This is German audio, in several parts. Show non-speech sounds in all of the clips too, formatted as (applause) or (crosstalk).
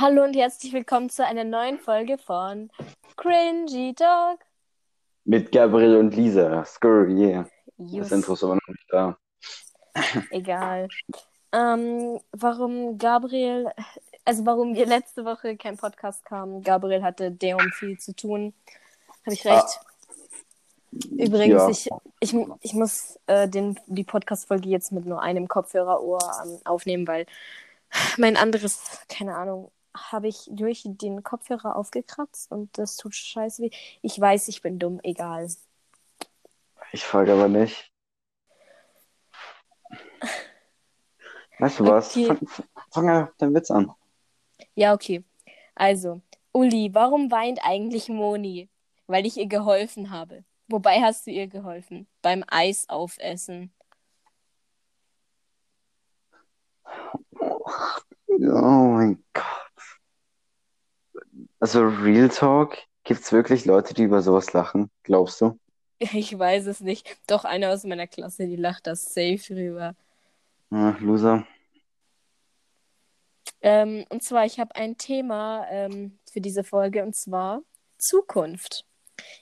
Hallo und herzlich willkommen zu einer neuen Folge von Cringy Talk. Mit Gabriel und Lisa. Skur, yeah. Das Just, Intro ist aber noch nicht da. (laughs) egal. Ähm, warum Gabriel, also warum wir letzte Woche kein Podcast kamen. Gabriel hatte deum viel zu tun. Habe ich recht? Übrigens, Ja. ich, ich, ich muss äh, den, die Podcast-Folge jetzt mit nur einem Kopfhörerohr ähm, aufnehmen, weil mein anderes, keine Ahnung, habe ich durch den Kopfhörer aufgekratzt und das tut scheiße weh. Ich weiß, ich bin dumm, egal. Ich frage aber nicht. Weißt du was? Okay. Fang, fang- einfach deinen Witz an. Ja, okay. Also, Uli, warum weint eigentlich Moni? Weil ich ihr geholfen habe. Wobei hast du ihr geholfen? Beim Eis aufessen. Oh mein Gott. Also Real Talk, gibt's wirklich Leute, die über sowas lachen? Glaubst du? (laughs) Ich weiß es nicht. Doch einer aus meiner Klasse, die lacht da safe drüber. Ja, Loser. Ähm, und zwar, ich habe ein Thema ähm, für diese Folge und zwar Zukunft.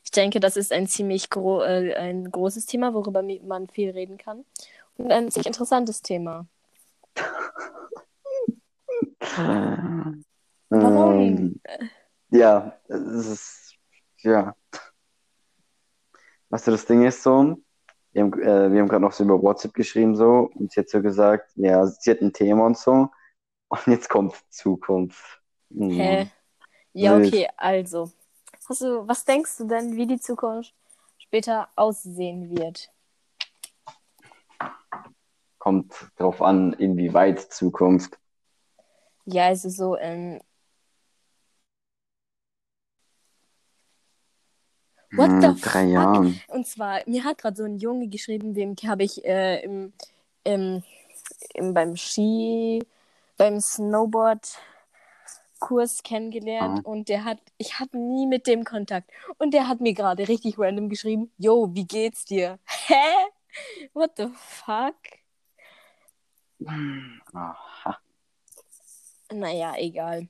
Ich denke, das ist ein ziemlich gro äh, ein großes Thema, worüber man viel reden kann. Und ein ziemlich interessantes Thema. (laughs) Warum? Ähm, ja, es ist, ja. Weißt du, das Ding ist so, wir haben, äh, wir haben gerade noch so über WhatsApp geschrieben so und sie hat so gesagt, ja, sie hat ein Thema und so und jetzt kommt Zukunft. Hm. Hä? Ja, okay, also. Hast du, was denkst du denn, wie die Zukunft später aussehen wird? Kommt drauf an, inwieweit Zukunft. Ja, also so in. What Hm, the drei fuck? Jahren. Und zwar, mir hat gerade so ein Junge geschrieben, dem habe ich äh, im, im, im, beim Ski, beim Snowboard-Kurs kennengelernt Ah. und der hat, ich hatte nie mit dem Kontakt. Und der hat mir gerade richtig random geschrieben, Yo, wie geht's dir? (laughs) Hä? What the fuck? Aha. Naja, egal.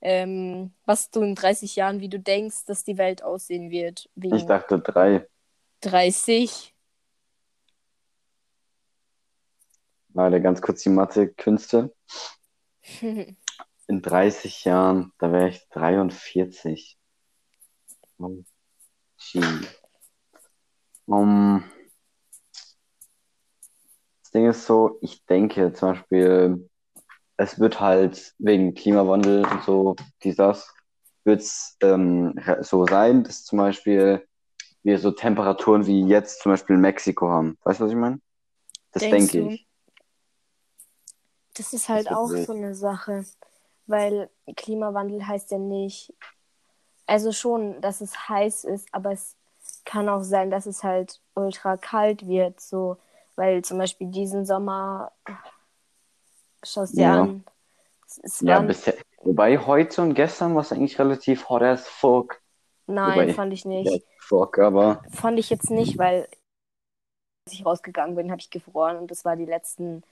Ähm, was du in 30 Jahren, wie du denkst, dass die Welt aussehen wird, Ich dachte drei. 30. Leider ganz kurz die Mathe-Künste. (laughs) In 30 Jahren, da wäre ich 43. Oh. Um, das Ding ist so, ich denke zum Beispiel, es wird halt wegen Klimawandel und so, dies, das, wird es ähm, so sein, dass zum Beispiel wir so Temperaturen wie jetzt zum Beispiel in Mexiko haben. Weißt du, was ich meine? Das Denkst denke ich. Das ist halt wird auch so eine Sache, weil Klimawandel heißt ja nicht, also schon, dass es heiß ist, aber es kann auch sein, dass es halt ultra kalt wird, so, weil zum Beispiel diesen Sommer, schaust dir Ja. an, Ja, bisher. Wobei heute und gestern war es eigentlich relativ hot as fuck. nein, wobei- fand ich nicht. Fuck, aber Fand ich jetzt nicht, weil als ich rausgegangen bin, habe ich gefroren und das war die letzten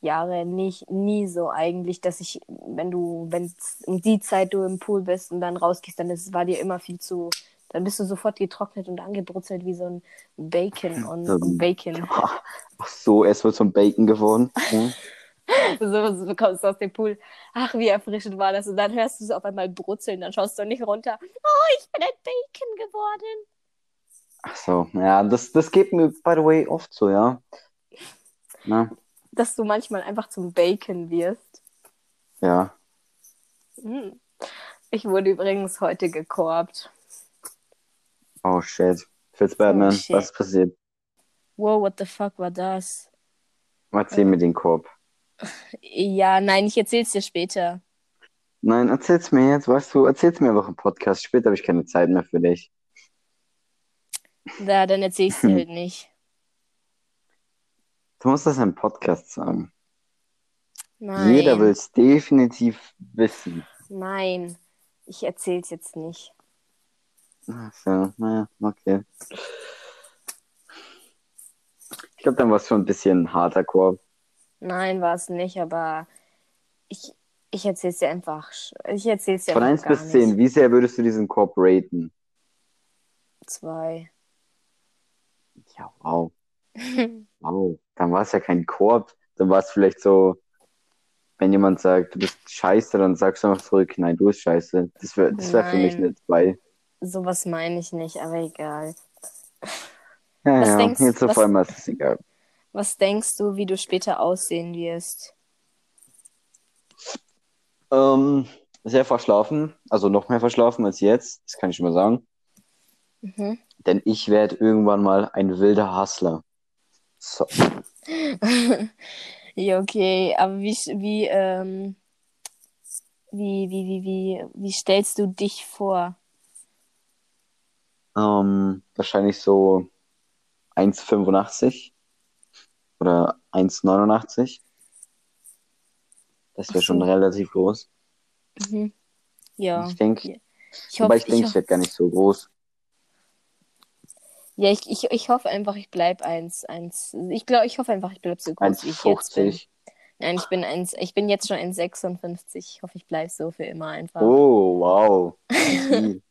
Jahre nicht nie so eigentlich, dass ich, wenn du, wenn um die Zeit du im Pool bist und dann rausgehst, dann ist, war dir immer viel zu, dann bist du sofort getrocknet und angebrutzelt wie so ein Bacon und, So ein- und Bacon. (laughs) ach so, es wird zum Bacon geworden. (laughs) Hm? So, so kommst du aus dem Pool. Ach, wie erfrischend war das. Und dann hörst du so auf einmal brutzeln, dann schaust du nicht runter. Oh, ich bin ein Bacon geworden. Ach so, ja, das, das geht mir, by the way, oft so, ja. Na, Dass du manchmal einfach zum Bacon wirst. ja. Hm. Ich wurde übrigens heute gekorbt. Oh shit. Fitz Batman, Oh, shit. was ist passiert? Wow, what the fuck war das? Erzähl mir den Korb. Ja, nein, ich erzähl's dir später. Nein, erzähl's mir jetzt, weißt du, erzähl's mir einfach im Podcast. Später habe ich keine Zeit mehr für dich. Ja, dann erzähl ich's dir halt nicht. Du musst das im Podcast sagen. Nein. Jeder will es definitiv wissen. Nein, ich erzähl's jetzt nicht. Ach so, naja, okay. Ich glaube, dann war es schon ein bisschen harter Korb. Nein, war es nicht, aber ich, Ich erzähl's dir einfach. Ich erzähl's dir Von einfach 1 gar bis 10, nicht. wie sehr würdest du diesen Korb raten? Zwei. Ja, wow. (laughs) Wow. Dann war es ja kein Korb. Dann war es vielleicht so, wenn jemand sagt, du bist scheiße, dann sagst du einfach zurück, nein, du bist scheiße. Das wäre das wär für mich eine 2. Sowas meine ich nicht, aber egal. Ja, Was ja, denkst- jetzt auf was- einmal ist es egal. Was denkst du, wie du später aussehen wirst? Ähm, sehr verschlafen, also noch mehr verschlafen als jetzt, das kann ich schon mal sagen. Mhm. Denn ich werde irgendwann mal ein wilder Hustler. So, (laughs) Ja, okay, aber wie, wie, ähm, wie, wie, wie, wie, wie stellst du dich vor? ähm, wahrscheinlich so 1,85 oder 1,89. Das wäre schon relativ groß. Mhm. Ja, Ich denke, ich hoffe, ich denke, ich, ich werde gar nicht so groß. ja, ich, ich, ich hoffe einfach, ich bleib eins, eins, ich glaube, ich hoffe einfach, ich bleib so groß, wie ich jetzt bin. 1,50. Nein, ich bin eins, ich bin jetzt schon 1,56. Ich hoffe, ich bleib so für immer einfach. Oh, wow. (laughs)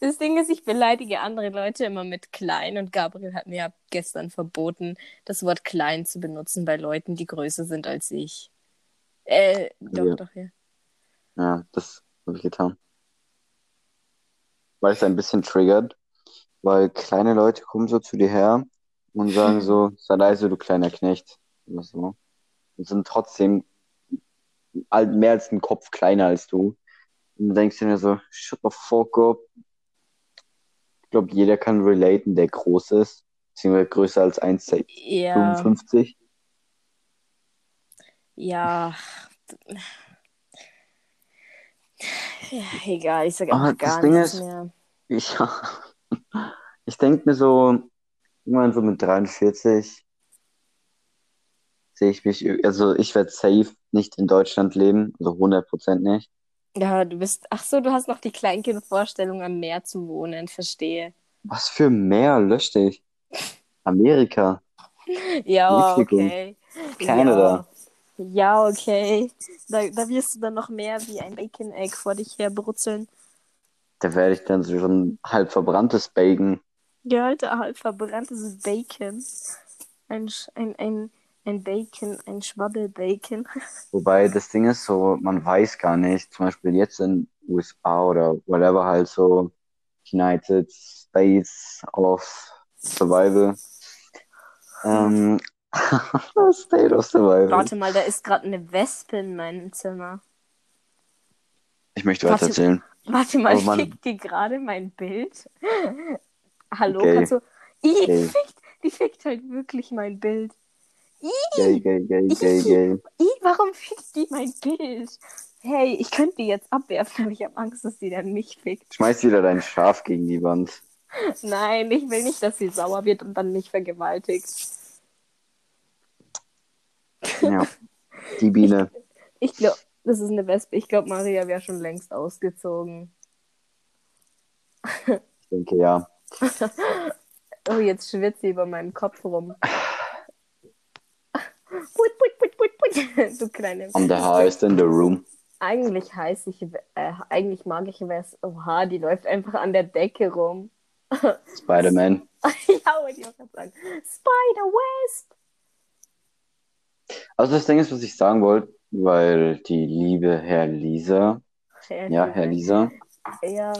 Das Ding ist, ich beleidige andere Leute immer mit klein und Gabriel hat mir ja gestern verboten, das Wort klein zu benutzen bei Leuten, die größer sind als ich. Äh, doch, Ja. doch, ja. Ja, das habe ich getan. Weil es ein bisschen triggert, weil kleine Leute kommen so zu dir her und sagen so, (laughs) sei leise, du kleiner Knecht. Oder so. Und sind trotzdem mehr als einen Kopf kleiner als du. Und du denkst dir so, shut the fuck up. Ich glaube, jeder kann relaten, der groß ist, beziehungsweise größer als 1,55. Ja, ja. Ja, egal, ich sag Aber einfach das gar Ding nichts ist- mehr. Ich, (laughs) ich denke mir so, irgendwann so mit 43 sehe ich mich, also ich werde safe nicht in Deutschland leben, also 100% nicht. Ja, du bist, ach so, du hast noch die Kleinkindvorstellung, am Meer zu wohnen, verstehe. Was für Meer löschte ich? Amerika, Ja, Mexiko, okay. Kanada. Ja, ja okay. Da, da wirst du dann noch mehr wie ein Bacon Egg vor dich her brutzeln. Da werde ich dann so ein halb verbranntes Bacon. Ja, Alter, halb verbranntes Bacon. Ein, ein, ein, ein Bacon, ein Schwabbelbacon. (laughs) Wobei das Ding ist so, man weiß gar nicht, zum Beispiel jetzt in USA oder whatever halt so United States of Survival. Ähm, (laughs) State of Survival. Warte mal, da ist gerade eine Wespe in meinem Zimmer. Ich möchte weiter erzählen. Warte mal, Oh Mann. fickt die gerade mein Bild? (laughs) Hallo, Gay. kannst du. Die Gay. fickt, die fickt halt wirklich mein Bild. Gay, gay, gay, gay, gay. Warum fickt die mein Bild? Hey, ich könnte die jetzt abwerfen, aber ich habe Angst, dass die dann mich fickt. Schmeiß wieder dein Schaf gegen die Wand. Nein, ich will nicht, dass sie sauer wird und dann mich vergewaltigt. Ja. (laughs) Die Biene. Ich glaube, das ist eine Wespe. Ich glaube, Maria wäre schon längst ausgezogen. Ich denke, ja. (laughs) Oh, jetzt schwitzt sie über meinem Kopf rum. (laughs) Put, put, put, put, put. Du kleine. I'm the highest in the room. Eigentlich heiß ich, äh, eigentlich mag ich Wes. Oha, die läuft einfach an der Decke rum. (laughs) Spider-Man. ja, wollte ich auch gerade sagen. Spider-Wesp. Also das Ding ist, was ich sagen wollte, weil die liebe Herr Lisa, ja, Herr Lisa, Ja,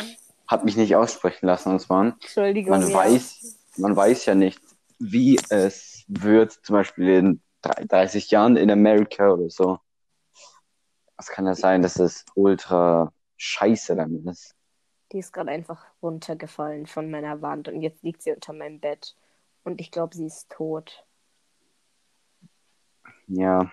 hat mich nicht aussprechen lassen. Und zwar, Entschuldigung. man ja. weiß, man weiß ja nicht, wie es wird, zum Beispiel in 30 Jahren in Amerika oder so. Es kann ja sein, dass es ultra scheiße damit ist. Die ist gerade einfach runtergefallen von meiner Wand und jetzt liegt sie unter meinem Bett. Und ich glaube, sie ist tot. Ja,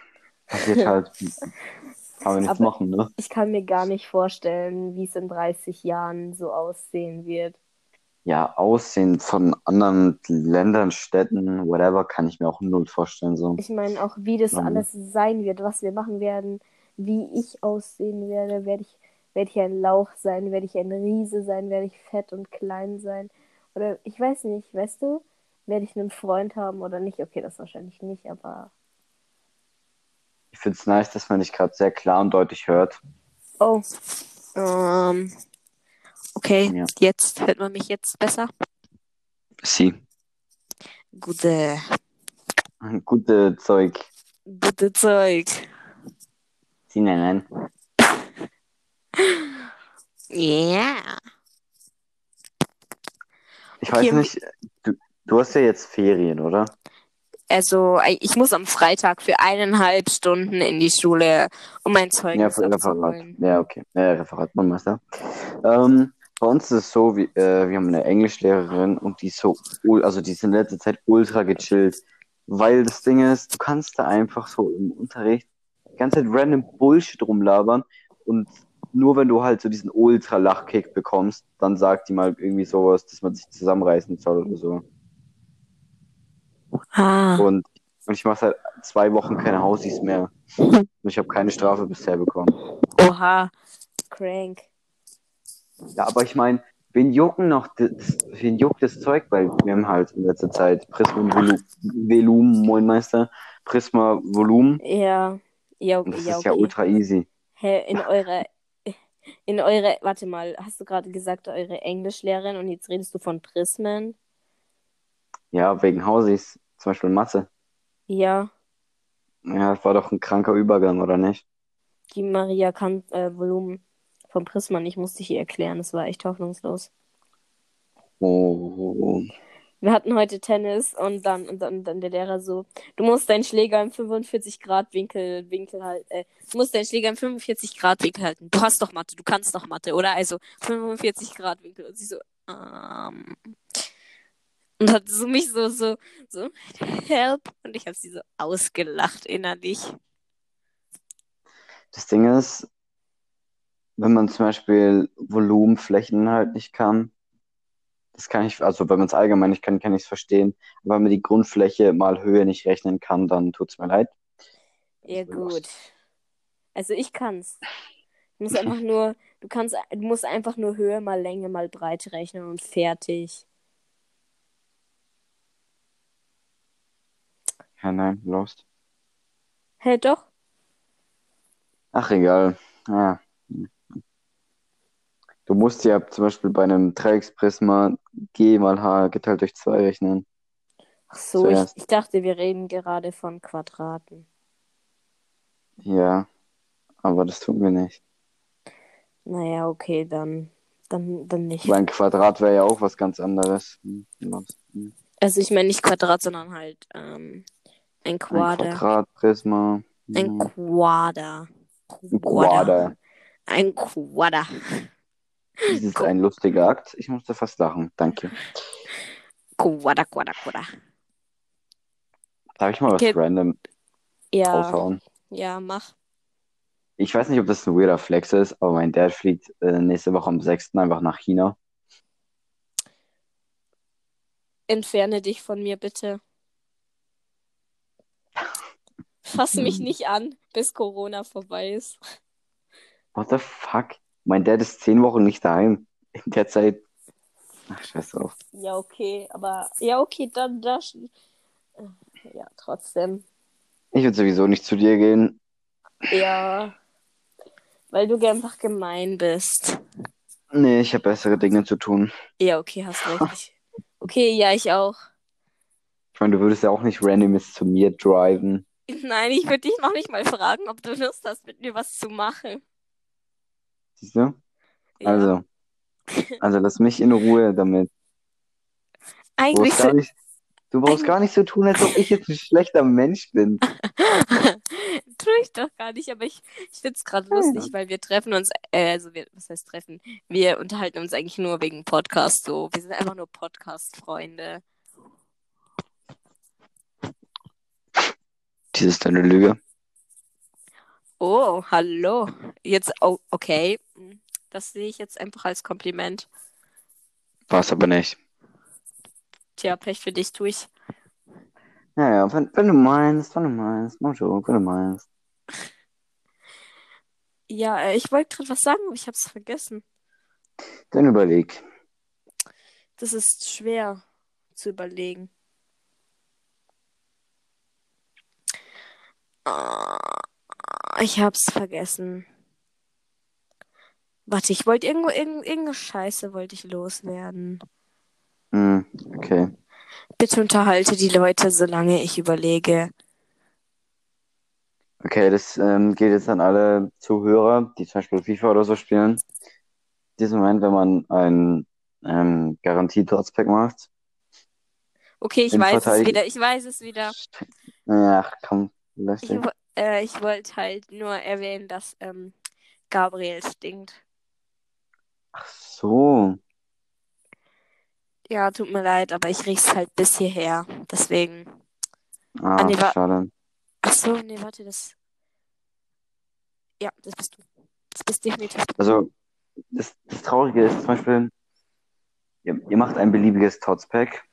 passiert halt. (laughs) Kann man nichts machen, ne? Ich kann mir gar nicht vorstellen, wie es in 30 Jahren so aussehen wird. Ja, Aussehen von anderen Ländern, Städten, whatever, kann ich mir auch null vorstellen. So. Ich meine auch, wie das Mhm. alles sein wird, was wir machen werden, wie ich aussehen werde. Werde ich, werde ich ein Lauch sein? Werde ich ein Riese sein? Werde ich fett und klein sein? Oder ich weiß nicht, weißt du? Werde ich einen Freund haben oder nicht? Okay, das wahrscheinlich nicht, aber Ich finde es nice, dass man dich gerade sehr klar und deutlich hört. Oh. Ähm. Okay, Ja. jetzt hört man mich jetzt besser. Sie. Gute, Gute Zeug. gute Zeug. Sie nennen. Ja. Ich weiß nicht, du, du hast ja jetzt Ferien, oder? Also, ich muss am Freitag für eineinhalb Stunden in die Schule, um mein Ja, Zeugnis für Referat. abzuholen. Ja, okay. Ja, Referat, man Meister. Ähm, bei uns ist es so, wie, äh, wir haben eine Englischlehrerin und die ist so, also die ist in letzter Zeit ultra gechillt. Weil das Ding ist, du kannst da einfach so im Unterricht die ganze Zeit random Bullshit rumlabern und nur wenn du halt so diesen Ultra-Lachkick bekommst, dann sagt die mal irgendwie sowas, dass man sich zusammenreißen soll oder so. Ah. Und, und ich mache seit zwei Wochen keine Hausis mehr. (laughs) Und ich habe keine Strafe bisher bekommen. Oha. Crank. Ja, aber ich meine, wen jucken noch, das, wen juckt das Zeug? Weil wir haben halt in letzter Zeit Prisma Volu- Velum, Moin Meister, Prisma Volumen. Ja. Ja, Und das ja, ist ja okay. ultra easy. Hä, in eurer, in eure, warte mal, hast du gerade gesagt, eure Englischlehrerin und jetzt redest du von Prismen? Ja, wegen Hausis, zum Beispiel Mathe. Ja, Ja, das war doch ein kranker Übergang, oder nicht? die Maria kann äh, Volumen vom Prismen, ich musste hier erklären, das war echt hoffnungslos. Oh, Wir hatten heute Tennis und dann, und dann, dann der Lehrer so, du musst deinen Schläger im 45 Grad Winkel, Winkel halten, äh, du musst deinen Schläger im 45 Grad Winkel halten. Du hast doch Mathe, du kannst doch Mathe, oder? Also 45 Grad Winkel. Und sie so, ähm. Und hat so mich so, so, so, help. Und ich habe sie so ausgelacht innerlich. Das Ding ist, wenn man zum Beispiel Volumenflächen halt nicht kann, das kann ich, also wenn man es allgemein nicht kann, kann ich es verstehen. Aber wenn man die Grundfläche mal Höhe nicht rechnen kann, dann tut es mir leid. Ja, lost. gut. Also ich kann's. Du musst einfach nur, du kannst, du musst einfach nur Höhe mal Länge mal Breite rechnen und fertig. Ja, nein, lost. Hä, doch? Ach, egal. Ja. Du musst ja zum Beispiel bei einem Dreiecksprisma G mal H geteilt durch 2 rechnen. Ach so, ich, ich dachte, wir reden gerade von Quadraten. Ja, aber das tun wir nicht. Naja, okay, dann, dann, dann nicht. Weil ein Quadrat wäre ja auch was ganz anderes. Hm. Hm. Also ich meine nicht Quadrat, sondern halt ähm, ein Ein Quader. Quadratprisma. Ein Hm. Quader. Ein Quader. Ein Quader. Dies ist ein lustiger Akt. Ich musste fast lachen. Danke. Quader, Quader, Quader. Darf ich mal was Okay. random Ja, raushauen? ja, mach. Ich weiß nicht, ob das ein weirder Flex ist, aber mein Dad fliegt äh, nächste Woche am 6. einfach nach China. Entferne dich von mir bitte. Fass mich nicht an, bis Corona vorbei ist. What the fuck? Mein Dad ist zehn Wochen nicht daheim. In der Zeit. Ach, scheiß drauf. Ja, okay, aber ja, okay, dann das. Ja, trotzdem. Ich würde sowieso nicht zu dir gehen. Ja, weil du einfach gemein bist. Nee, ich habe bessere Dinge zu tun. Ja, okay, hast recht. (laughs) Okay, ja, ich auch. Ich meine, du würdest ja auch nicht random jetzt zu mir driven. Nein, ich würde dich noch nicht mal fragen, ob du Lust hast, mit mir was zu machen. Siehst du? Ja. Also. Also lass mich in Ruhe damit. Du Eigentlich brauchst gar so, nicht, du brauchst gar nicht so tun, als ob ich jetzt ein schlechter Mensch bin. (laughs) tue ich doch gar nicht, aber ich, ich finde es gerade lustig, weil wir treffen uns, äh, also wir, was heißt treffen? Wir unterhalten uns eigentlich nur wegen Podcast so. Wir sind einfach nur Podcast-Freunde. Dies ist eine Lüge. Oh, hallo. Jetzt, oh, okay. Das sehe ich jetzt einfach als Kompliment. War es aber nicht. Tja, Pech für dich tue ich. Naja, wenn, wenn du meinst, wenn du meinst, Mojo, wenn du meinst. Ja, äh, ich wollte gerade was sagen, aber ich habe es vergessen. Dann überleg. Das ist schwer zu überlegen. Ah, Ich hab's vergessen. Warte, ich wollte irgendwo irgend, irgendeine Scheiße wollte ich loswerden. Hm, okay. Bitte unterhalte die Leute, solange ich überlege. Okay, das ähm, geht jetzt an alle Zuhörer, die zum Beispiel FIFA oder so spielen. In diesem Moment, wenn man ein ähm, Garantie-Trotzpack macht. Okay, ich weiß es wieder. Ich weiß es wieder. Ach, komm, lass Ich, äh, ich wollte halt nur erwähnen, dass ähm, Gabriel stinkt. Ach so. Ja, tut mir leid, aber ich riech's halt bis hierher. Deswegen. Ah, nee, wa- schade. Ach so, nee, warte, das. Ja, das bist du. Das bist definitiv du. Also, das, das Traurige ist zum Beispiel, ihr, ihr macht ein beliebiges Tots-Pack.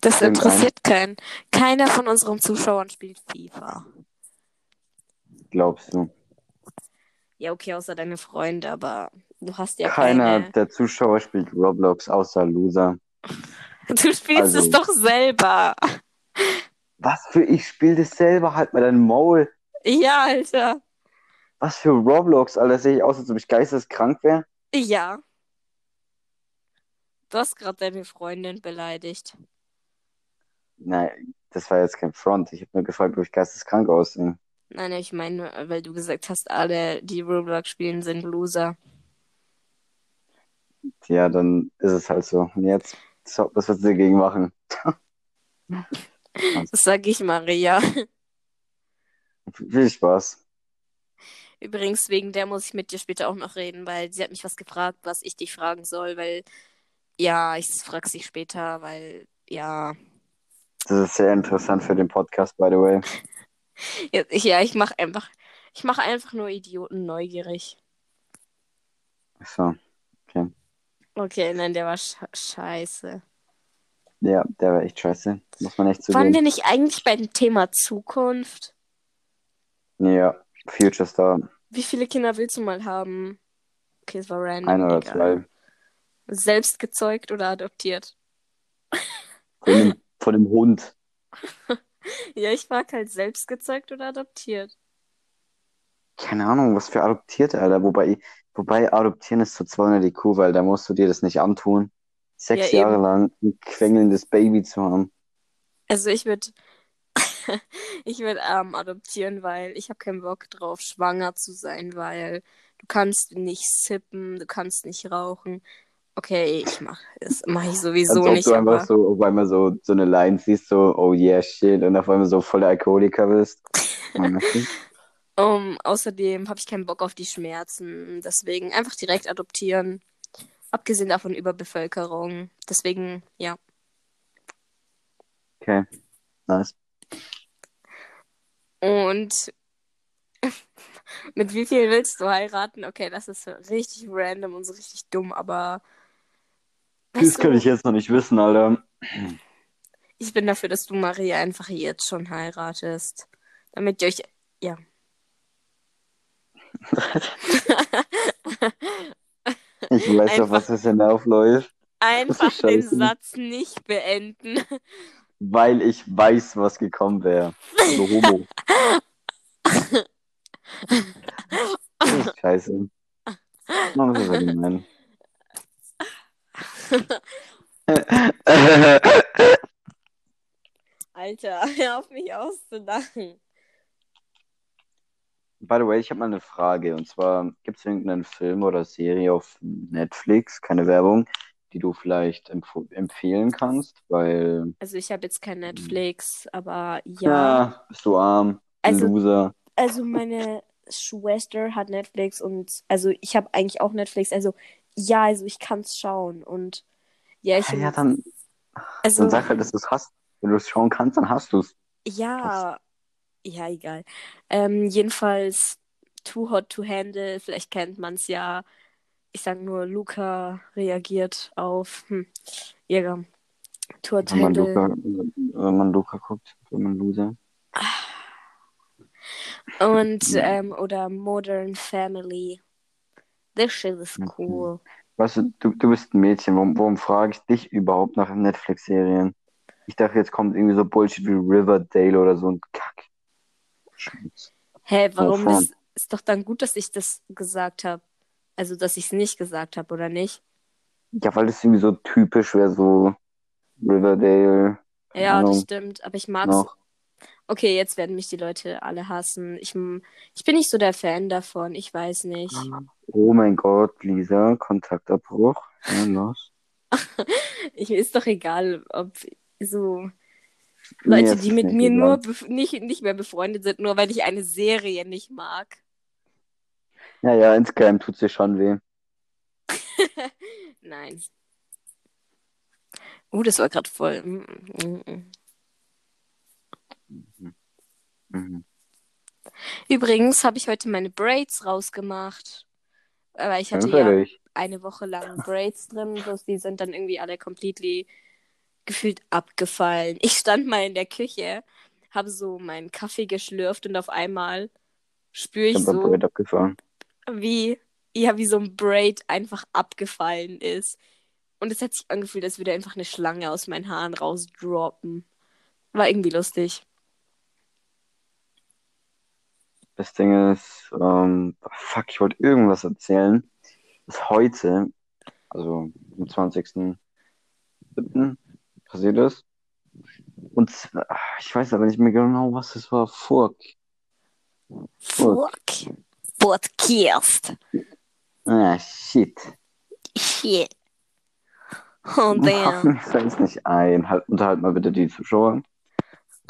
Das irgendein- interessiert keinen. Keiner von unseren Zuschauern spielt FIFA. glaubst du? Ja, okay, außer deine Freunde, aber du hast ja Keiner keine. der Zuschauer spielt Roblox außer Loser. Du spielst Also- es doch selber. Was für ich spiele das selber, halt mal dein Maul. Ja, Alter. Was für Roblox, Alter, sehe ich aus, als ob ich geisteskrank wäre. Ja. Du hast gerade deine Freundin beleidigt. Nein, das war jetzt kein Front. Ich habe nur gefragt, ob ich geisteskrank aussehe. Nein, ich meine, weil du gesagt hast, alle, die Roblox spielen, sind Loser. Ja, dann ist es halt so. Und jetzt, was willst du dagegen machen? (laughs) Das sag ich Maria. Viel Spaß. Übrigens, wegen der muss ich mit dir später auch noch reden, weil sie hat mich was gefragt, was ich dich fragen soll, weil, ja, ich frag sie später, weil, ja, Das ist sehr interessant für den Podcast, by the way. (laughs) ja, ich, ja, ich mache einfach, ich mache einfach nur Idioten neugierig. Ach So. Okay, nein, der war sch scheiße. Ja, der war echt scheiße. Muss man echt Waren wir zugeben. nicht eigentlich beim Thema Zukunft? Ja, Future Star. Wie viele Kinder willst du mal haben? Okay, es war random. Ein oder egal. zwei. Selbst gezeugt oder adoptiert? (laughs) Von dem, von dem Hund. (laughs) Ja, ich frag halt selbst gezeugt oder adoptiert. Keine Ahnung, was für Adoptierte, Alter. Wobei, wobei Adoptieren ist so 200 IQ, weil da musst du dir das nicht antun. Sechs Ja, Jahre eben. lang ein quengelndes Baby zu haben. Also ich würde (laughs) ich würde ähm, adoptieren, weil ich habe keinen Bock drauf, schwanger zu sein, weil du kannst nicht sippen, du kannst nicht rauchen. Okay, ich mach das mache ich sowieso Als ob nicht, du einfach aber so auf einmal so, so eine Line siehst, so, oh yeah, shit, und auf einmal so voller Alkoholiker bist. (laughs) Um, außerdem habe ich keinen Bock auf die Schmerzen, deswegen einfach direkt adoptieren. Abgesehen davon Überbevölkerung. Deswegen, ja. Okay, nice. Und (laughs) mit wie viel willst du heiraten? Okay, das ist richtig random und so richtig dumm, aber Das kann ich jetzt noch nicht wissen, Alter. ich bin dafür, dass du Maria einfach jetzt schon heiratest. Damit ihr euch, ja. (laughs) Ich weiß doch, was das hinaufläuft. Einfach den. Satz nicht beenden. Weil ich weiß, was gekommen wäre. So Homo. (laughs) Scheiße. Oh, das ist ja gemein. Alter, hör auf mich auszulachen. By the way, ich habe mal eine Frage. Und zwar, gibt es irgendeinen Film oder Serie auf Netflix, keine Werbung, die du vielleicht empf empfehlen kannst? Weil, Also ich habe jetzt kein Netflix, aber ja, ja. bist du arm, ein Also Loser. Also meine Schwester hat Netflix und also ich habe eigentlich auch Netflix. Also ja, also ich kann es schauen und ja, ich Ja, ja, dann, also dann sag halt, dass du es hast. Wenn du es schauen kannst, dann hast du es. ja, ja, egal. Ähm, jedenfalls Too Hot to Handle, vielleicht kennt man es ja. Ich sag nur, Luca reagiert auf hm, ja, Too Hot to Wenn man Handle. Luca, wenn man Luca guckt, wenn man Loser. Und Ja. ähm, oder Modern Family. This shit is cool. Weißt du, du, du bist ein Mädchen. Warum, warum frage ich dich überhaupt nach Netflix-Serien? Ich dachte, jetzt kommt irgendwie so Bullshit wie Riverdale oder so ein Kack. Hä, warum Wovon? bist, ist doch dann gut, dass ich das gesagt habe. Also, dass ich es nicht gesagt habe, oder nicht? Ja, weil das irgendwie so typisch wäre, so Riverdale. Ja, das stimmt. Aber ich mag's. noch. Okay, jetzt werden mich die Leute alle hassen. Ich, ich bin nicht so der Fan davon. Ich weiß nicht. Oh mein Gott, Lisa, Kontaktabbruch. Ja, los. (laughs) Ich, ist doch egal, ob so Leute, die mit mir nur nicht, nicht mehr befreundet sind, nur weil ich eine Serie nicht mag. Ja, ja, insgeheim tut's dir schon weh. (laughs) Nein. Uh, das war gerade voll. Mm, mm, mm. Mhm. Übrigens habe ich heute meine Braids rausgemacht. Aber ich hatte ja eine Woche lang Braids drin, bloß die sind dann irgendwie alle completely gefühlt abgefallen. Ich stand mal in der Küche, habe so meinen Kaffee geschlürft und auf einmal spüre Ich ich so, Braid abgefahren. wie, ja, wie so ein Braid einfach abgefallen ist. Und es hat sich angefühlt, als würde einfach eine Schlange aus meinen Haaren rausdroppen. War irgendwie lustig. Das Ding ist, ähm, fuck, ich wollte irgendwas erzählen. Das heute, also am 20.07. passiert ist. Und zwar, ich weiß aber nicht mehr genau, was es war. Fuck. Fuck. Podcast. Ah, shit. Shit. Oh, damn. Mir fällt's nicht ein. Halt, unterhalt mal bitte die Zuschauer.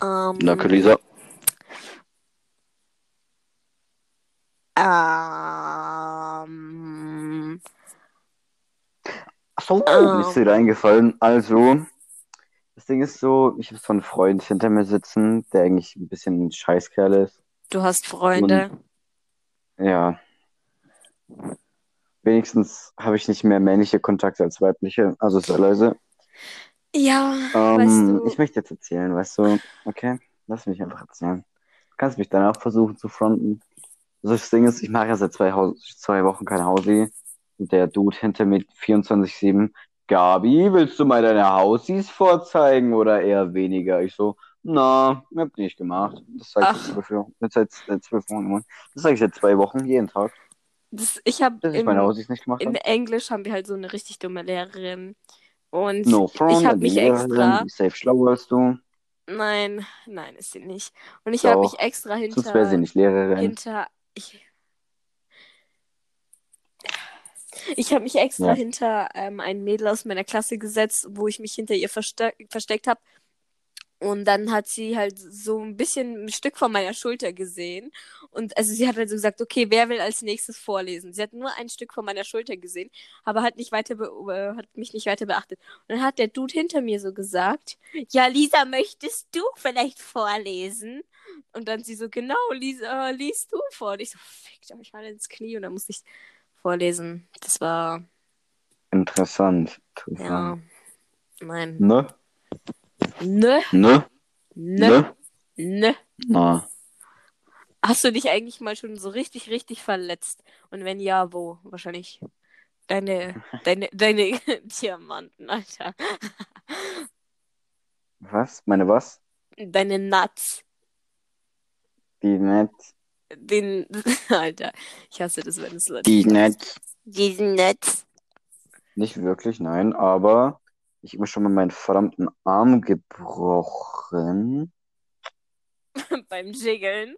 Ähm, Danke, Lisa. ähm, Achso, Ähm. mir ist wieder eingefallen. Also, Ding ist so, ich habe so einen Freund hinter mir sitzen, der eigentlich ein bisschen ein Scheißkerl ist. du hast Freunde. Ja. Wenigstens habe ich nicht mehr männliche Kontakte als weibliche, also sehr leise. Ja, Ähm, weißt du. ich möchte jetzt erzählen, weißt du? Okay, lass mich einfach erzählen. Du kannst mich danach versuchen zu fronten. Also das Ding ist, ich mache ja seit zwei, zwei Wochen kein Hausi. Und der Dude hinter mir 24-7, Gabi, willst du mal deine Hausis vorzeigen oder eher weniger? Ich so, na, hab nicht gemacht. Das sag ich Ach. jetzt zwölf Wochen, das zwölf sage ich seit zwei Wochen, jeden Tag, Das, ich habe in habe. Englisch haben wir halt so eine richtig dumme Lehrerin. Und No front, ich habe mich extra. safe schlauer als du. Nein, nein, ist sie nicht. Und ich habe mich extra Sonst wäre sie hinter. nicht Lehrerin. hinter. Ich, ich habe mich extra Ja. hinter ähm, ein Mädel aus meiner Klasse gesetzt, wo ich mich hinter ihr verste versteckt habe. Und dann hat sie halt so ein bisschen ein Stück von meiner Schulter gesehen. Und also sie hat halt so gesagt, okay, wer will als nächstes vorlesen? Sie hat nur ein Stück von meiner Schulter gesehen, aber hat nicht weiter äh, hat mich nicht weiter beachtet. Und dann hat der Dude hinter mir so gesagt, ja, Lisa, möchtest du vielleicht vorlesen? Und dann sie so, genau, Lisa, liest du vor. Und ich so, fickt euch mal ins Knie. Und dann musste ich vorlesen. Das war, Interessant. ja, nein. Ne? Ne, Ne? ne, Ne? ne. Na. Hast du dich eigentlich mal schon so richtig, richtig verletzt? Und wenn ja, wo? Wahrscheinlich deine, deine, deine (laughs) Diamanten, Alter. Was? Meine was? Deine Nuts. Die nett. Den, (laughs) Alter. Ich hasse das, wenn es Leute. Die nett. Diesen Nuts. Nicht wirklich, nein, aber ich habe mir schon mal meinen verdammten Arm gebrochen. (laughs) Beim Jiggeln.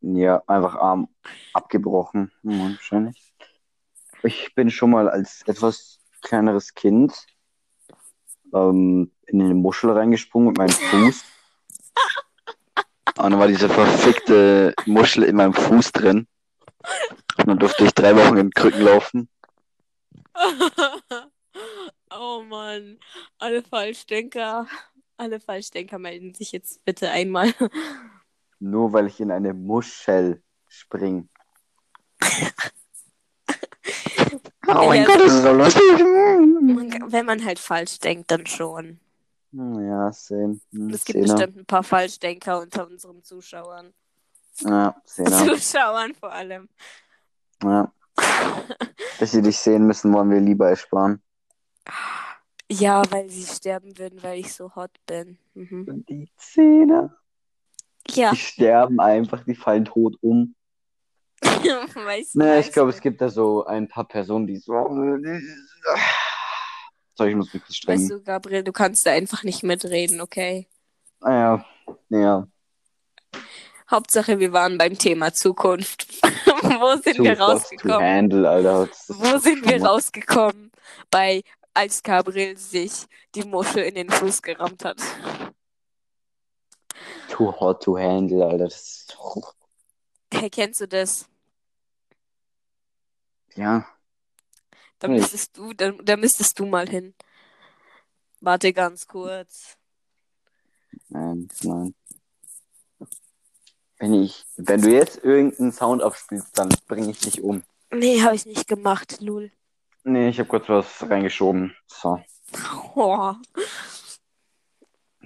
Ja, einfach Arm abgebrochen. Hm, wahrscheinlich. Ich bin schon mal als etwas kleineres Kind ähm, in eine Muschel reingesprungen mit meinem Fuß. Und dann war diese verfickte Muschel in meinem Fuß drin. Und dann durfte ich drei Wochen in Krücken laufen. (laughs) oh Mann. Alle Falschdenker. Alle Falschdenker melden sich jetzt bitte einmal. Nur weil ich in eine Muschel spring. Oh mein Ja, Gott, das ist so lustig. Wenn man halt falsch denkt, dann schon. Ja, same. Hm, Es gibt Zehner. bestimmt ein paar Falschdenker unter unseren Zuschauern. Ja, Zehner. (laughs) Zuschauern vor allem. Ja. Dass sie dich sehen müssen, wollen wir lieber ersparen. Ja, weil sie sterben würden, weil ich so hot bin. Mhm. Die Zehner. Ja, Die sterben einfach, die fallen tot um. (laughs) weißt weißt ich glaube, es gibt da so ein paar Personen, die so. So, ich muss mich kurz Weißt strengen. du, Gabriel, du kannst da einfach nicht mitreden, okay? Naja, ja. Hauptsache, wir waren beim Thema Zukunft. Wo sind Too wir hot to rausgekommen? (laughs) handle, Alter. Wo sind wir rausgekommen? Bei, als Gabriel sich die Muschel in den Fuß gerammt hat. Too hot to handle, Alter. Hey, kennst du das? Ja. Da Nicht. müsstest du, da, da müsstest du mal hin. Warte ganz kurz. Nein, nein. Wenn ich, wenn du jetzt irgendeinen Sound abspielst, dann bringe ich dich um. Nee, habe ich nicht gemacht, Lul. Nee, ich habe kurz was reingeschoben. So. Oh.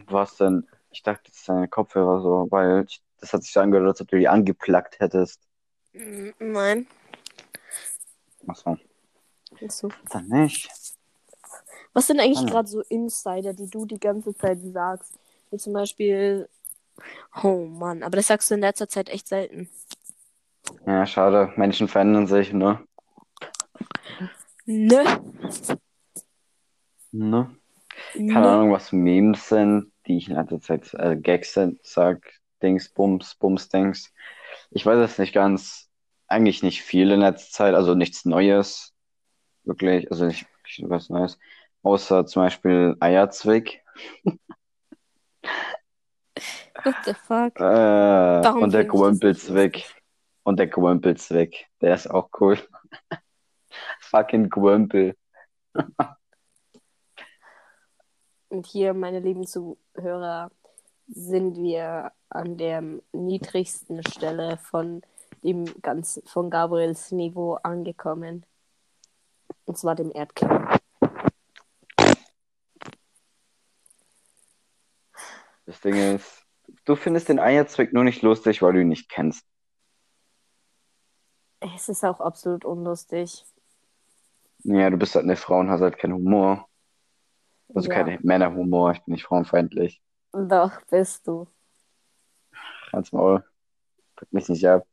Was denn? Ich dachte, das ist deine Kopfhörer so, weil ich, das hat sich so angehört, als ob du die angeplackt hättest. Nein. Achso. So. Dann nicht. Was sind eigentlich gerade so Insider, die du die ganze Zeit sagst? Wie zum Beispiel. Oh Mann, aber das sagst du in letzter Zeit echt selten. Ja, schade. Menschen verändern sich, ne? Ne? Ne? Keine ne. Ahnung, was Memes sind, die ich in letzter Zeit äh, Gags sind, sag Dings, Bums, Bums, Dings. Ich weiß es nicht ganz. Eigentlich nicht viel in letzter Zeit, also nichts Neues. Wirklich, also nicht wirklich was Neues. Außer zum Beispiel Eierzwick. What the fuck? Äh, und der Gwömpelzwick. Und der Gwömpelzwick. Der ist auch cool. (laughs) Fucking Gwömpel. (laughs) Und hier, meine lieben Zuhörer, sind wir an der niedrigsten Stelle von dem ganz von Gabriels Niveau angekommen. Und zwar dem Erdkern. Das Ding ist, du findest den Eierzwick nur nicht lustig, weil du ihn nicht kennst. Es ist auch absolut unlustig. Ja, du bist halt eine Frau und hast halt keinen Humor. Also Ja. kein Männerhumor, ich bin nicht frauenfeindlich. Doch, bist du. Ganz Maul. Pack mich nicht ab.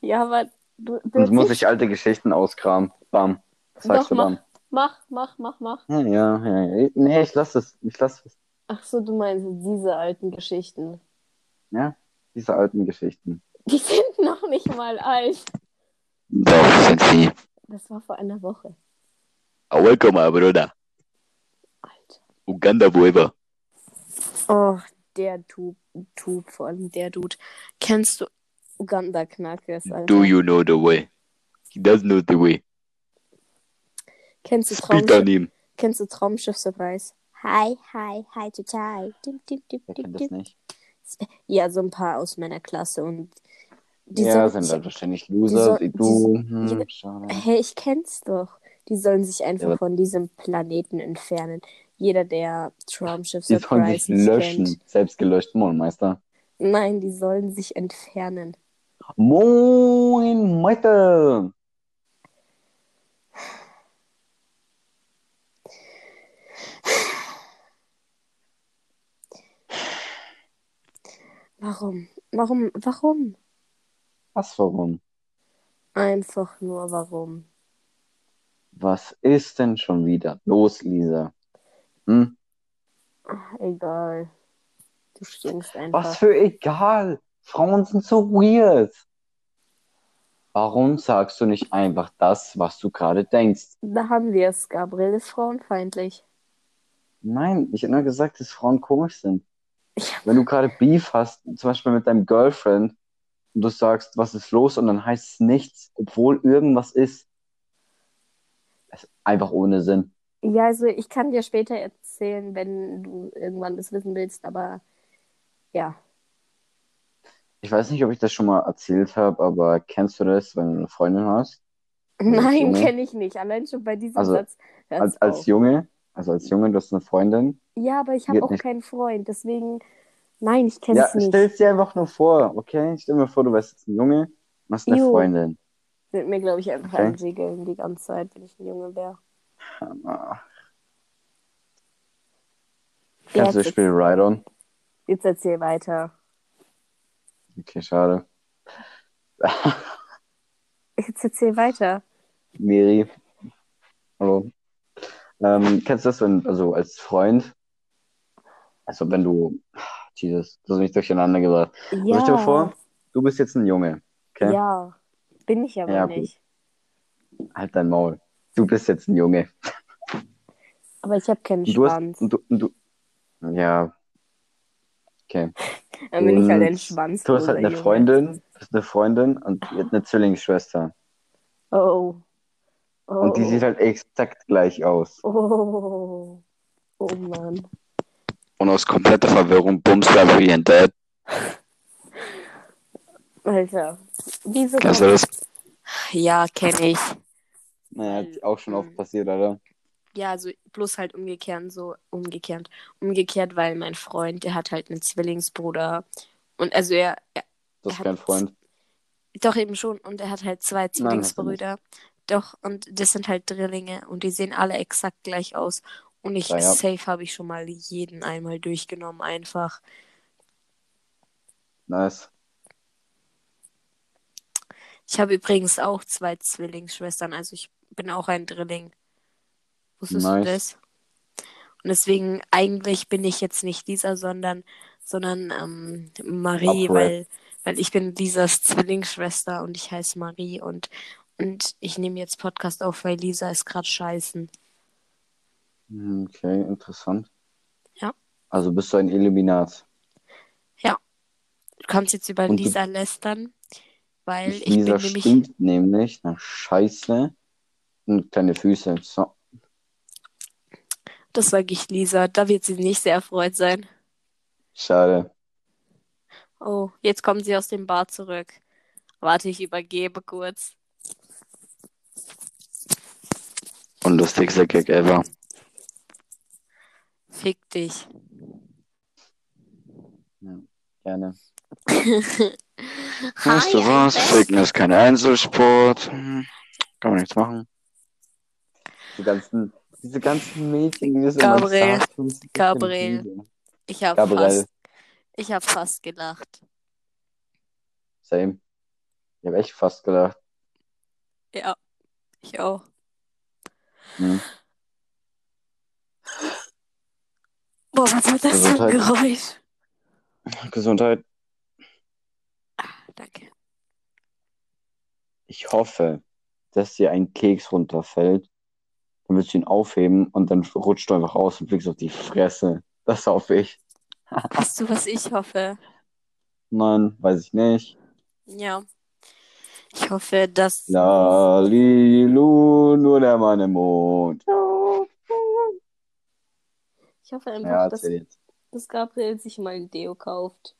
Ja, aber du. Sonst muss ich alte Geschichten auskramen. Bam. Was sagst Doch, du mach. dann? Mach, mach, mach, mach. Ja, ja, ja. Nee, ich lass es. Ich lass es. Ach so, du meinst diese alten Geschichten. Ja, diese alten Geschichten. Die sind noch nicht mal alt. Doch, sind sie. Das war vor einer Woche. Welcome, my brother. Alter. Uganda Boeber. Oh, der Tub, Tub, vor allem der Dude. Kennst du Uganda Knackes, Alter? Do you know the way? He does know the way. Kennst du him. kennst du Traumschiff Surprise? Hi, hi, hi, total. Dim, dim, dim, dim, kennt das dim. nicht? Ja, so ein paar aus meiner Klasse und die ja, sind halt wahrscheinlich Loser wie du. die- Hm, schade. Hey, ich kenn's doch. Die sollen sich einfach Ja, von diesem Planeten entfernen. Jeder, der Traumschiff Die sollen sich Surprise löschen. kennt. Selbst gelöscht, Mondmeister. Nein, die sollen sich entfernen. Moin, Meister! Warum? Warum? Warum? Was, warum? Einfach nur warum. Was ist denn schon wieder los, Lisa? Hm? Ach, egal. Du stinkst einfach. Was für egal. Frauen sind so weird. Warum sagst du nicht einfach das, was du gerade denkst? Da haben wir es. Gabriel ist frauenfeindlich. Nein, ich habe nur gesagt, dass Frauen komisch sind. Wenn du gerade Beef hast, zum Beispiel mit deinem Girlfriend, und du sagst, was ist los, und dann heißt es nichts, obwohl irgendwas ist. Das ist einfach ohne Sinn. Ja, also ich kann dir später erzählen, wenn du irgendwann das wissen willst, aber ja. Ich weiß nicht, ob ich das schon mal erzählt habe, aber kennst du das, wenn du eine Freundin hast? Nein, kenne ich nicht. Allein schon bei diesem Also, Satz. Als, als auf. Junge, also als Junge, du hast eine Freundin. Ja, aber ich habe auch nicht. keinen Freund, deswegen. Nein, ich kenne Ja, es nicht. stell's dir einfach nur vor, okay? Stell mir vor, du wärst jetzt ein Junge und hast eine Jo. Freundin. Wird mir, glaube ich, einfach Okay. einsegeln die ganze Zeit, wenn ich ein Junge wäre. Kennst du das Spiel Ride-On? jetzt erzähl weiter. Okay, schade. (laughs) Jetzt erzähl weiter. Miri. Hallo. Ähm, kennst du das, wenn, also als Freund, also wenn du, Jesus, das ist nicht durcheinander gebracht. Ja. Stell dir vor, du bist jetzt ein Junge, okay? Ja. Bin ich aber Ja, gut. nicht. Halt dein Maul. Du bist jetzt ein Junge. Aber ich habe keinen Und du hast, Schwanz. du, du, ja. Okay. Dann bin ich halt ein und Schwanz. Du hast halt eine Freundin, du hast eine Freundin und die hat eine Zwillingsschwester. Oh. oh. Und die sieht halt exakt gleich aus. Oh. Oh Mann. Und aus kompletter Verwirrung bumst du einfach ihren Dad. Alter. Wieso Kennst du das? Ja, kenne ich. Naja, hat auch schon oft Mhm. passiert, oder? Ja, also bloß halt umgekehrt, so umgekehrt. Umgekehrt, weil mein Freund, der hat halt einen Zwillingsbruder. Und also er, er Das ist kein Freund. doch eben schon, und er hat halt zwei er Zwillingsbrüder. Doch, und das sind halt Drillinge und die sehen alle exakt gleich aus. Und ich, Ja, ja. safe habe ich schon mal jeden einmal durchgenommen, einfach. Nice. Ich habe übrigens auch zwei Zwillingsschwestern, also ich bin auch ein Drilling. Wusstest du Nice. das? Und deswegen, eigentlich bin ich jetzt nicht Lisa, sondern, sondern ähm, Marie, Awkward. weil, weil ich bin Lisas Zwillingsschwester und ich heiße Marie und, und ich nehme jetzt Podcast auf, weil Lisa ist gerade scheißen. Hm, Okay, interessant. Ja. Also bist du ein Illuminat. Du kannst jetzt über Und du- Lisa lästern, weil Ich, ich Lisa bin nämlich. stinkt nämlich nach Scheiße und kleine Füße. So. Das sage ich Lisa, da wird sie nicht sehr erfreut sein. Schade. Oh, jetzt kommt sie aus dem Bar zurück. Warte, ich übergebe kurz. Und lustigster Gag ever. Fick dich. Gerne. (laughs) Weißt du was? Ficken ist kein Einzelsport. Hm, Kann man nichts machen. Die ganzen, diese ganzen Mädchen, die Gabriel, sind Gabriel. sensibel. Ich habe Gabriel. fast, ich hab fast gelacht. Same. Ich habe echt fast gedacht. Ja, ich auch. Hm. Boah, was war das für ein. Geräusch? Gesundheit. Danke. Ich hoffe, dass dir ein Keks runterfällt. Dann willst du ihn aufheben und dann rutscht du einfach raus und fliegst auf die Fresse. Das hoffe ich. Weißt du, was ich hoffe? Nein, weiß ich nicht. Ja. Ich hoffe, dass. Lalilu, nur der Mann im Mond. Ich hoffe einfach, Ja, dass, dass Gabriel sich mal ein Deo kauft.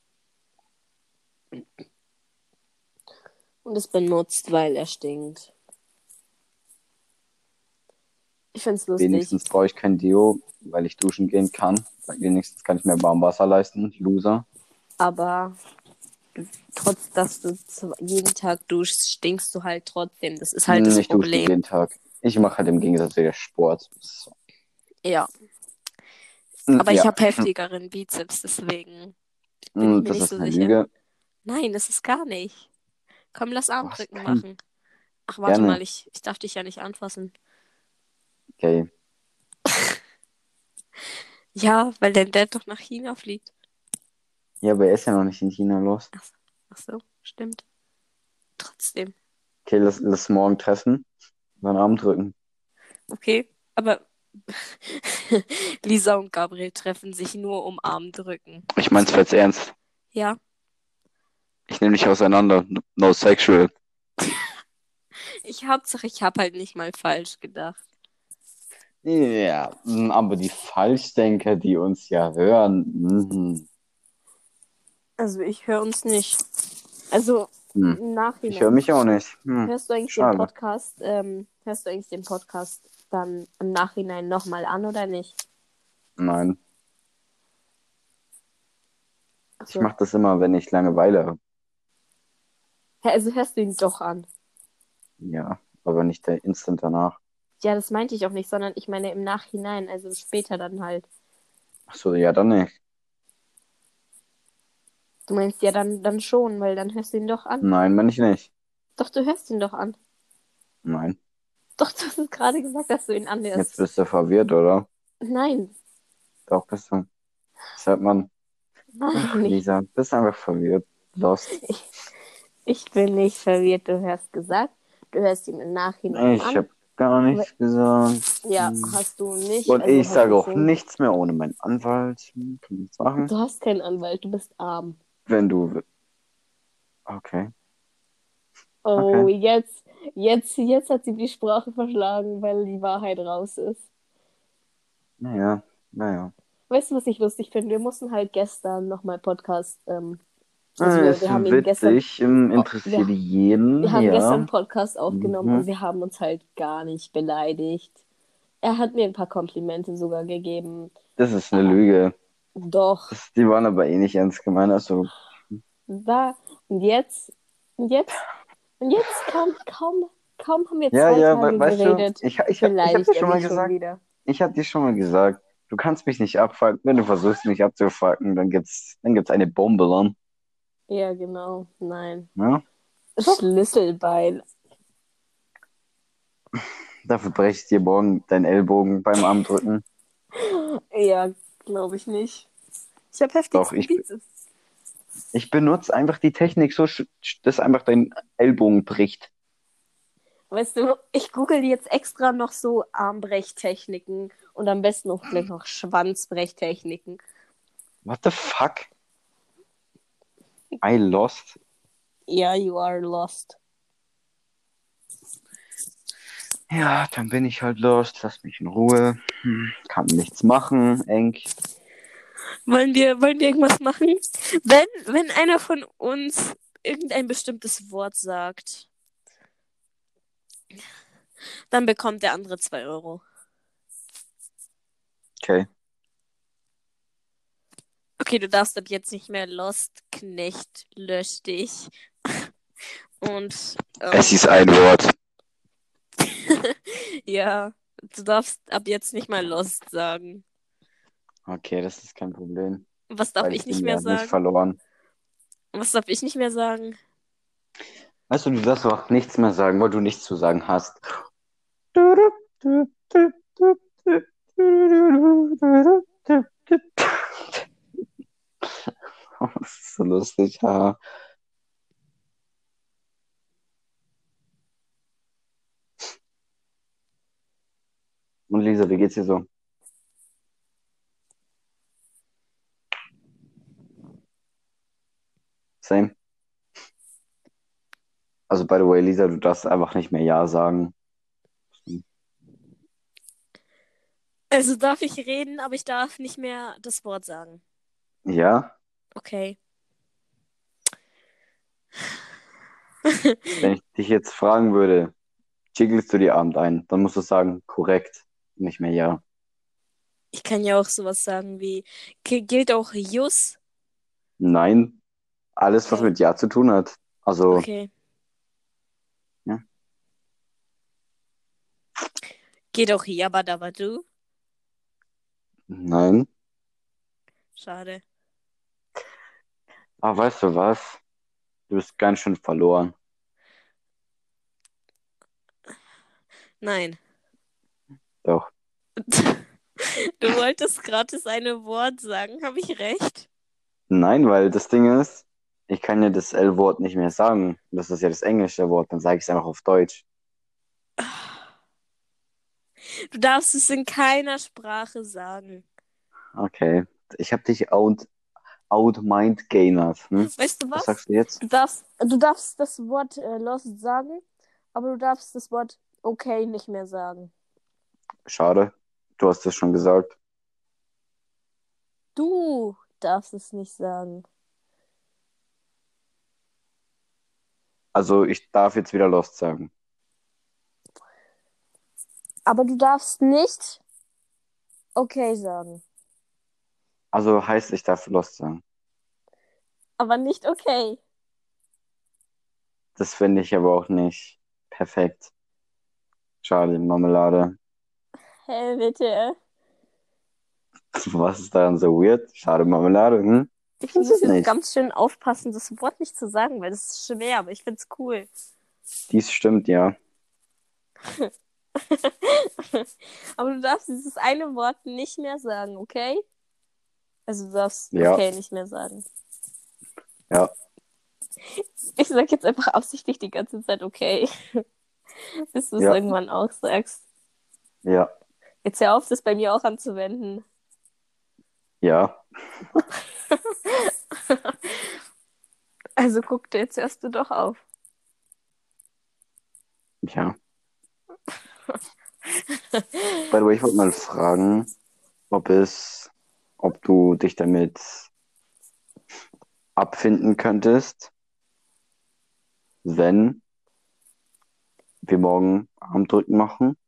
Und es benutzt, weil er stinkt. Ich find's lustig. Wenigstens brauche ich kein Deo, weil ich duschen gehen kann. Wenigstens kann ich mir warm Wasser leisten. Loser. Aber trotz, dass du jeden Tag duschst, stinkst du halt trotzdem. Das ist halt das Hm, ich dusche Problem. jeden Tag. Ich mache halt im Gegensatz wieder Sport. So. Ja. Hm, Aber ich ja. habe heftigeren Bizeps, deswegen. bin ich Hm, mir Das nicht ist so eine sicher. Lüge. Nein, das ist gar nicht. Komm, lass Armdrücken machen. Ach, warte Gerne. mal, ich, ich darf dich ja nicht anfassen. Okay. (laughs) Ja, weil dein Dad doch nach China fliegt. Ja, aber er ist ja noch nicht in China los. Ach so, stimmt. Trotzdem. Okay, lass, lass morgen treffen. Dann Arm drücken. Okay, aber (laughs) Lisa und Gabriel treffen sich nur um Arm drücken. Ich mein's jetzt ernst. Ja, Ich nehme dich auseinander. No sexual. (laughs) ich Hauptsache, ich habe halt nicht mal falsch gedacht. Ja, hm, aber die Falschdenker, die uns ja hören. mhm. Also ich höre uns nicht. Also Hm. im Nachhinein. Ich höre mich auch nicht. Hm. Hörst du eigentlich Schade. den Podcast, ähm, hörst du eigentlich den Podcast dann im Nachhinein nochmal an oder nicht? Nein, Ach ich so. mache das immer, wenn ich Langeweile habe. Also hörst du ihn doch an. Ja, aber nicht der Instant danach. Ja, das meinte ich auch nicht, sondern ich meine im Nachhinein, also später dann halt. Ach so, ja, dann nicht. Du meinst ja dann, dann schon, weil dann hörst du ihn doch an. Nein, meine ich nicht. Doch, du hörst ihn doch an. Nein. Doch, du hast gerade gesagt, dass du ihn anhörst. Jetzt bist du verwirrt, oder? Nein. Doch, bist du. Das hört man. Nein. Lisa, bist einfach verwirrt. Lost. Ich bin nicht verwirrt. Du hast gesagt, du hörst ihn im Nachhinein Ich an. habe gar nichts gesagt. Ja, Hm. hast du nicht. Und also ich sage auch schon. nichts mehr ohne meinen Anwalt. Hm, Kann nichts machen. Du hast keinen Anwalt, du bist arm. Wenn du. Okay. Oh, Okay. jetzt, jetzt, jetzt hat sie die Sprache verschlagen, weil die Wahrheit raus ist. Naja, naja. Weißt du, was ich lustig finde? Wir mussten halt gestern nochmal Podcast. Ähm, also Ah, wir, ist wir haben gestern, witzig, ähm, interessiert wir- jeden. wir haben ja. gestern einen Podcast aufgenommen Mhm. und wir haben uns halt gar nicht beleidigt. Er hat mir ein paar Komplimente sogar gegeben. Das ist eine Lüge. Doch, Das, die waren aber eh nicht ernst gemeint. Also, da und jetzt und jetzt und jetzt kaum, kaum, kaum haben wir ja, zwei ja, Tage we weißt geredet. du, ich, ich, ich, ich hab beleidigt dir schon mal schon gesagt, wieder. ich hab dir schon mal gesagt, du kannst mich nicht abfucken. Wenn du versuchst, mich abzufucken, dann gibt's, dann gibt's eine Bombe dann. Ja, genau. Nein. Ja? Schlüsselbein. Dafür breche ich dir morgen deinen Ellbogen beim Armdrücken. Ja, glaube ich nicht. Ich habe heftig Doch, ich- Ich benutze einfach die Technik so, dass einfach dein Ellbogen bricht. Weißt du, ich google jetzt extra noch so Armbrechtechniken und am besten auch gleich noch Schwanzbrechtechniken. What the fuck? I lost. Ja, you are lost. Ja, dann bin ich halt lost. Lass mich in Ruhe. Hm, kann nichts machen, eng. Wollen wir, wollen wir irgendwas machen? Wenn, wenn einer von uns irgendein bestimmtes Wort sagt, dann bekommt der andere 2 Euro. Okay. Okay, du darfst ab jetzt nicht mehr Lost, Knecht, lösch dich. (laughs) Und ähm, Es ist ein Wort. (laughs) ja, du darfst ab jetzt nicht mal Lost sagen. Okay, das ist kein Problem. Was darf weil ich nicht bin mehr ja sagen? nicht verloren. Was darf ich nicht mehr sagen? Weißt du, du darfst auch nichts mehr sagen, weil du nichts zu sagen hast. (laughs) Das ist so lustig, ja. Und Lisa, wie geht's dir so? Same. Also, by the way, Lisa, du darfst einfach nicht mehr Ja sagen. Also darf ich reden, aber ich darf nicht mehr das Wort sagen. Ja? Okay. Wenn ich dich jetzt fragen würde, jiggelst du die Abend ein, dann musst du sagen, korrekt, nicht mehr Ja. Ich kann ja auch sowas sagen wie, gilt auch Jus? Nein, alles, was Okay. mit Ja zu tun hat. Also, Okay. Ja. Geht auch Yabadabadu? nein. Schade. Aber weißt du was? Du bist ganz schön verloren. Nein. Doch. (laughs) Du wolltest gerade das eine Wort sagen, habe ich recht? Nein, weil das Ding ist, ich kann ja das L-Wort nicht mehr sagen. Das ist ja das englische Wort, dann sage ich es einfach auf Deutsch. Du darfst es in keiner Sprache sagen. Okay. Ich habe dich out, outmind gainert. Hm? Weißt du Was was? sagst du jetzt? Du darfst, du darfst das Wort äh, lost sagen, aber du darfst das Wort okay nicht mehr sagen. Schade. Du hast es schon gesagt. Du darfst es nicht sagen. Also ich darf jetzt wieder Lost sagen. Aber du darfst nicht okay sagen. Also heißt, ich darf Lost sagen. Aber nicht okay. Das finde ich aber auch nicht perfekt. Schade, Marmelade. Hä, bitte. (laughs) Was ist daran so weird? Schade, Marmelade, hm? Ich muss jetzt nicht. ganz schön aufpassen, das Wort nicht zu sagen, weil das ist schwer, aber ich find's cool. Dies stimmt, ja. (laughs) aber du darfst dieses eine Wort nicht mehr sagen, okay? Also du darfst Ja. okay nicht mehr sagen. Ja. Ich sag jetzt einfach absichtlich die ganze Zeit okay. (laughs) Bis du es Ja. irgendwann auch sagst. Ja. Jetzt hör auf, das bei mir auch anzuwenden. Ja. (laughs) Also guck dir jetzt hörst du doch auf. Ja. By the way, ich wollte mal fragen, ob es, ob du dich damit abfinden könntest, wenn wir morgen Armdrücken machen,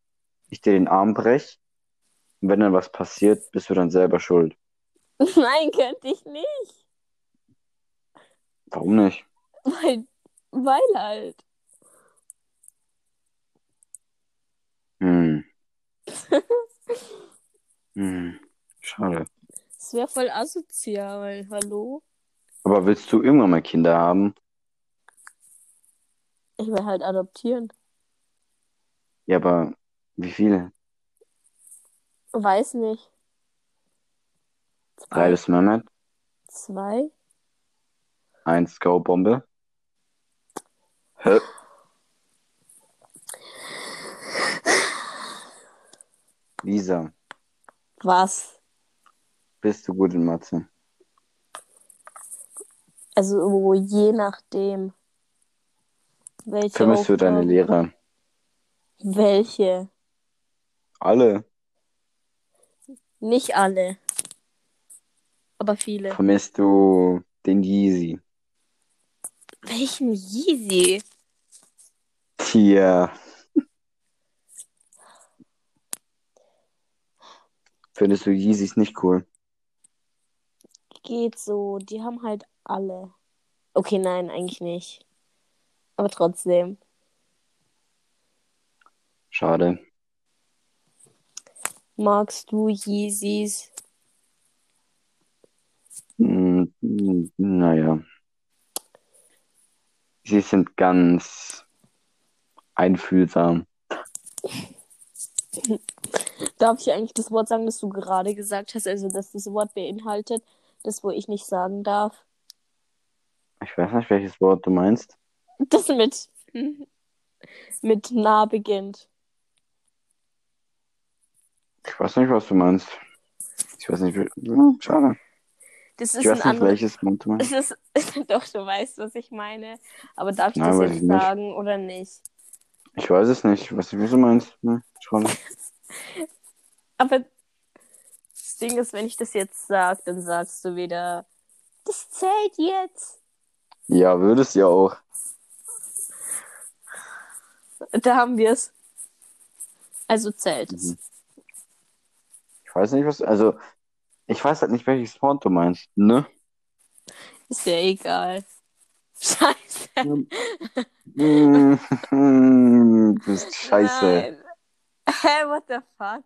ich dir den Arm brech und wenn dann was passiert, bist du dann selber schuld. (laughs) Nein, könnte ich nicht. Warum nicht? Weil, weil halt. Hm. (laughs) hm. Schade. Das wäre voll asozial, hallo? Aber willst du irgendwann mal Kinder haben? Ich will halt adoptieren. Ja, aber wie viele? Weiß nicht. Drei bis Mehmet, Zwei? eins Go-Bombe. Hä? (sighs) Lisa, Was? Bist du gut in Mathe? Also oh, je nachdem. Welche Vermisst du deine Lehrer? Welche? Alle? Nicht alle. Aber viele. Vermisst du den Yeezy? Welchen Yeezy? Tja. Findest du Yeezys nicht cool? Geht so. Die haben halt alle. Okay, nein, eigentlich nicht. Aber trotzdem. Schade. Magst du Yeezys? Hm, hm, naja. Sie sind ganz einfühlsam. (laughs) Darf ich eigentlich das Wort sagen, das du gerade gesagt hast? Also, dass das Wort beinhaltet, das, wo ich nicht sagen darf. Ich weiß nicht, welches Wort du meinst. (laughs) Das mit, mit nah beginnt. Ich weiß nicht, was du meinst. Ich weiß nicht, wie... Hm, schade. Das Ich ist weiß ein nicht, welches Wort du meinst. (laughs) Ist, (laughs) doch, du weißt, was ich meine. Aber darf ich Nein, das jetzt ich nicht. sagen oder nicht? Ich weiß es nicht. Ich weiß nicht, was du meinst. Hm, schade. Aber das Ding ist, wenn ich das jetzt sage, dann sagst du wieder, das zählt jetzt. Ja, würdest ja auch. Da haben wir es. Also zählt es. Mhm. Ich weiß nicht, was... Also, ich weiß halt nicht, welches Wort du meinst. Ne? Ist ja egal. (laughs) Scheiße. Hm, hm, (laughs) Du bist scheiße. Hä, what the fuck?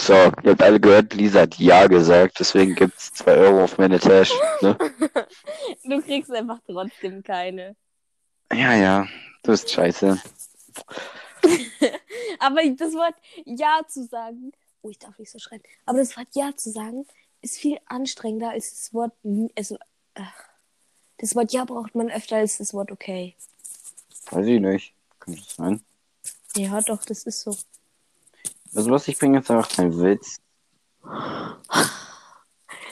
So, ihr habt alle gehört, Lisa hat Ja gesagt, deswegen gibt's 2 Euro auf meine Tasche. Ne? (laughs) Du kriegst einfach trotzdem keine. Ja, ja, du bist scheiße. (laughs) Aber das Wort Ja zu sagen, oh, ich darf nicht so schreien, aber das Wort Ja zu sagen ist viel anstrengender als das Wort, also, ach, das Wort Ja braucht man öfter als das Wort Okay. Weiß ich nicht. Könnte das sein? Ja, doch, das ist so. Also was, ich bringe jetzt einfach keinen Witz.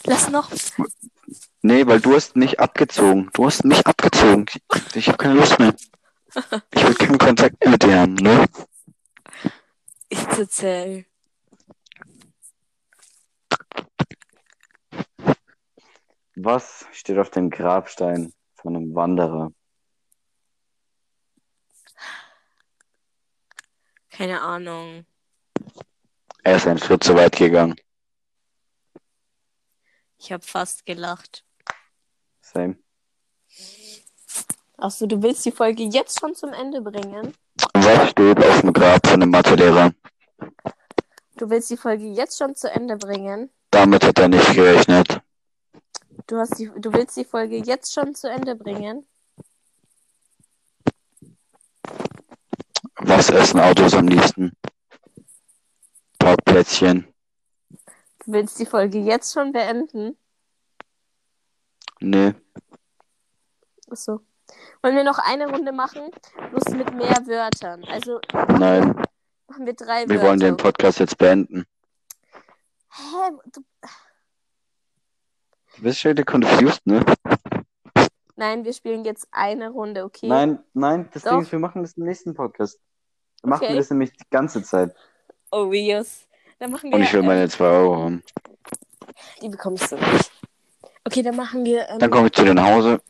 Lass noch. Nee, weil du hast mich abgezogen. Du hast mich abgezogen. Ich, ich habe keine Lust mehr. Ich will keinen Kontakt mehr mit dir haben, ne? Ich erzähl. Was steht auf dem Grabstein von einem Wanderer? Keine Ahnung. Er ist einen Schritt zu weit gegangen. Ich habe fast gelacht. Same. Achso, du willst die Folge jetzt schon zum Ende bringen? Was steht auf dem Grab von dem Mathelehrer? Du willst die Folge jetzt schon zu Ende bringen? Damit hat er nicht gerechnet. Du, hast die, du willst die Folge jetzt schon zu Ende bringen? Was essen Autos am liebsten? Parkplätzchen. Du willst die Folge jetzt schon beenden? Nee. Achso. Wollen wir noch eine Runde machen? Bloß mit mehr Wörtern. Also Nein. machen wir drei Wir Wörter. wollen den Podcast jetzt beenden. Hä? Du... Du bist schon wieder confused, ne? Nein, wir spielen jetzt eine Runde, okay? Nein, nein, das Doch. Ding ist, wir machen das im nächsten Podcast. Wir machen Okay. das nämlich die ganze Zeit. Oh, yes. Dann machen wir. Und ich will ähm, meine 2 Euro haben. Die bekommst du nicht. Okay, dann machen wir. Ähm, Dann komme ich zu dir nach Hause.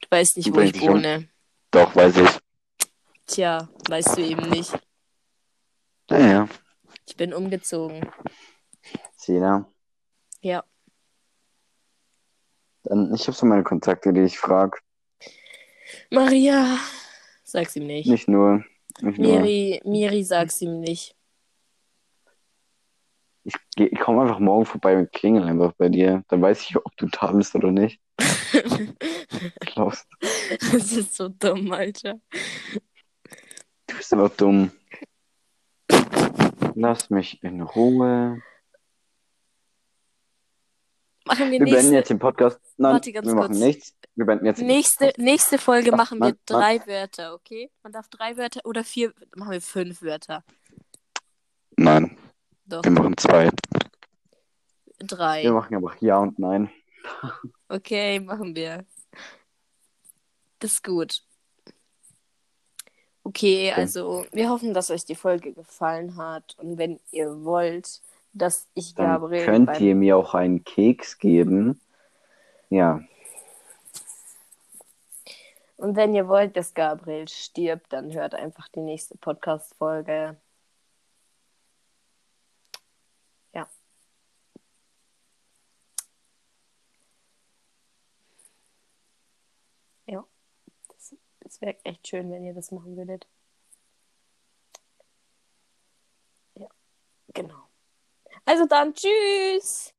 du weißt nicht, wo bring ich dich um. wohne. Doch, weiß ich. Tja, weißt du eben nicht. Naja. Ich bin umgezogen. Sina. Ja. Dann, ich habe so meine Kontakte, die ich frage. Maria. Sag's ihm nicht. Nicht nur. Nicht nur. Miri, Miri, sag's ihm nicht. Ich, ich komme einfach morgen vorbei und klingel einfach bei dir. Dann weiß ich, ob du da bist oder nicht. Glaubst das ist so dumm, Alter. du bist einfach dumm. Lass mich in Ruhe. Machen wir Wir beenden nächste, jetzt den Podcast. Nein, Warte wir machen kurz. nichts. Wir beenden jetzt nächste, Podcast. nächste Folge Ach, machen wir Mann, Mann. drei Wörter, okay? Man darf drei Wörter oder vier, machen wir fünf Wörter. Nein, Doch, wir machen zwei. drei. Wir machen einfach Ja und Nein. Okay, machen wir. Das ist gut. Okay, also wir hoffen, dass euch die Folge gefallen hat. Und wenn ihr wollt, dass ich Dann Gabriel könnt beim... ihr mir auch einen Keks geben. Ja, Und wenn ihr wollt, dass Gabriel stirbt, dann hört einfach die nächste Podcast-Folge. Ja. Ja. Das, das wäre echt schön, wenn ihr das machen würdet. Ja. Genau. Also dann, tschüss!